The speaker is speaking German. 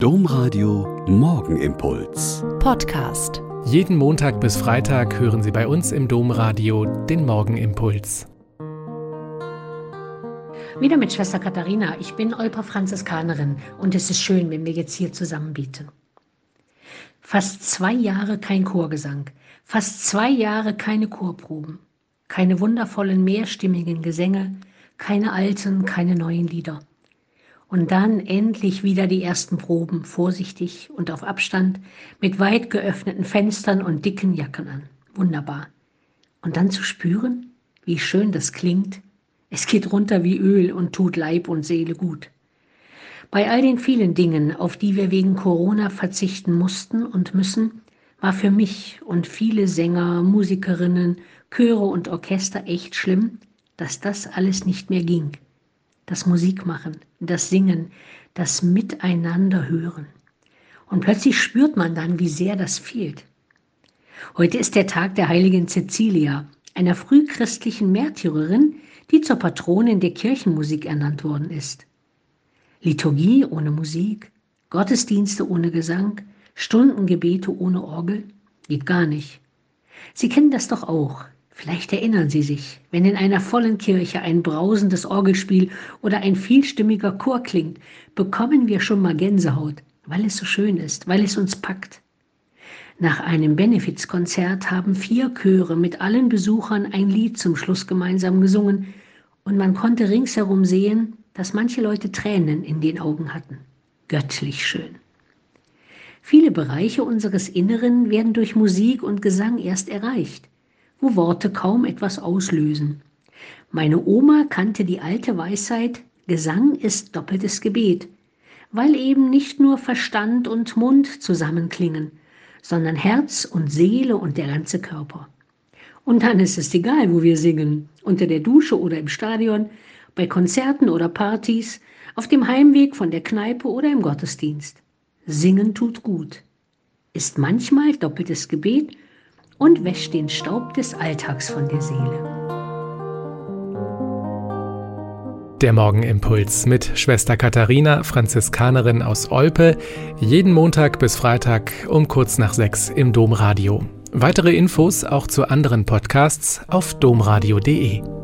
Domradio Morgenimpuls. Podcast. Jeden Montag bis Freitag hören Sie bei uns im Domradio den Morgenimpuls. Wieder mit Schwester Katharina. Ich bin Olper Franziskanerin und es ist schön, wenn wir jetzt hier zusammen beten. Fast zwei Jahre kein Chorgesang, fast zwei Jahre keine Chorproben, keine wundervollen mehrstimmigen Gesänge, keine alten, keine neuen Lieder. Und dann endlich wieder die ersten Proben, vorsichtig und auf Abstand, mit weit geöffneten Fenstern und dicken Jacken an. Wunderbar. Und dann zu spüren, wie schön das klingt. Es geht runter wie Öl und tut Leib und Seele gut. Bei all den vielen Dingen, auf die wir wegen Corona verzichten mussten und müssen, war für mich und viele Sänger, Musikerinnen, Chöre und Orchester echt schlimm, dass das alles nicht mehr ging das Musikmachen, das Singen, das Miteinander hören. Und plötzlich spürt man dann, wie sehr das fehlt. Heute ist der Tag der heiligen Cecilia, einer frühchristlichen Märtyrerin, die zur Patronin der Kirchenmusik ernannt worden ist. Liturgie ohne Musik, Gottesdienste ohne Gesang, Stundengebete ohne Orgel, geht gar nicht. Sie kennen das doch auch. Vielleicht erinnern Sie sich, wenn in einer vollen Kirche ein brausendes Orgelspiel oder ein vielstimmiger Chor klingt, bekommen wir schon mal Gänsehaut, weil es so schön ist, weil es uns packt. Nach einem Benefizkonzert haben vier Chöre mit allen Besuchern ein Lied zum Schluss gemeinsam gesungen und man konnte ringsherum sehen, dass manche Leute Tränen in den Augen hatten. Göttlich schön. Viele Bereiche unseres Inneren werden durch Musik und Gesang erst erreicht wo Worte kaum etwas auslösen. Meine Oma kannte die alte Weisheit, Gesang ist doppeltes Gebet, weil eben nicht nur Verstand und Mund zusammenklingen, sondern Herz und Seele und der ganze Körper. Und dann ist es egal, wo wir singen, unter der Dusche oder im Stadion, bei Konzerten oder Partys, auf dem Heimweg von der Kneipe oder im Gottesdienst. Singen tut gut, ist manchmal doppeltes Gebet und wäscht den Staub des Alltags von der Seele. Der Morgenimpuls mit Schwester Katharina, Franziskanerin aus Olpe, jeden Montag bis Freitag um kurz nach sechs im Domradio. Weitere Infos auch zu anderen Podcasts auf domradio.de.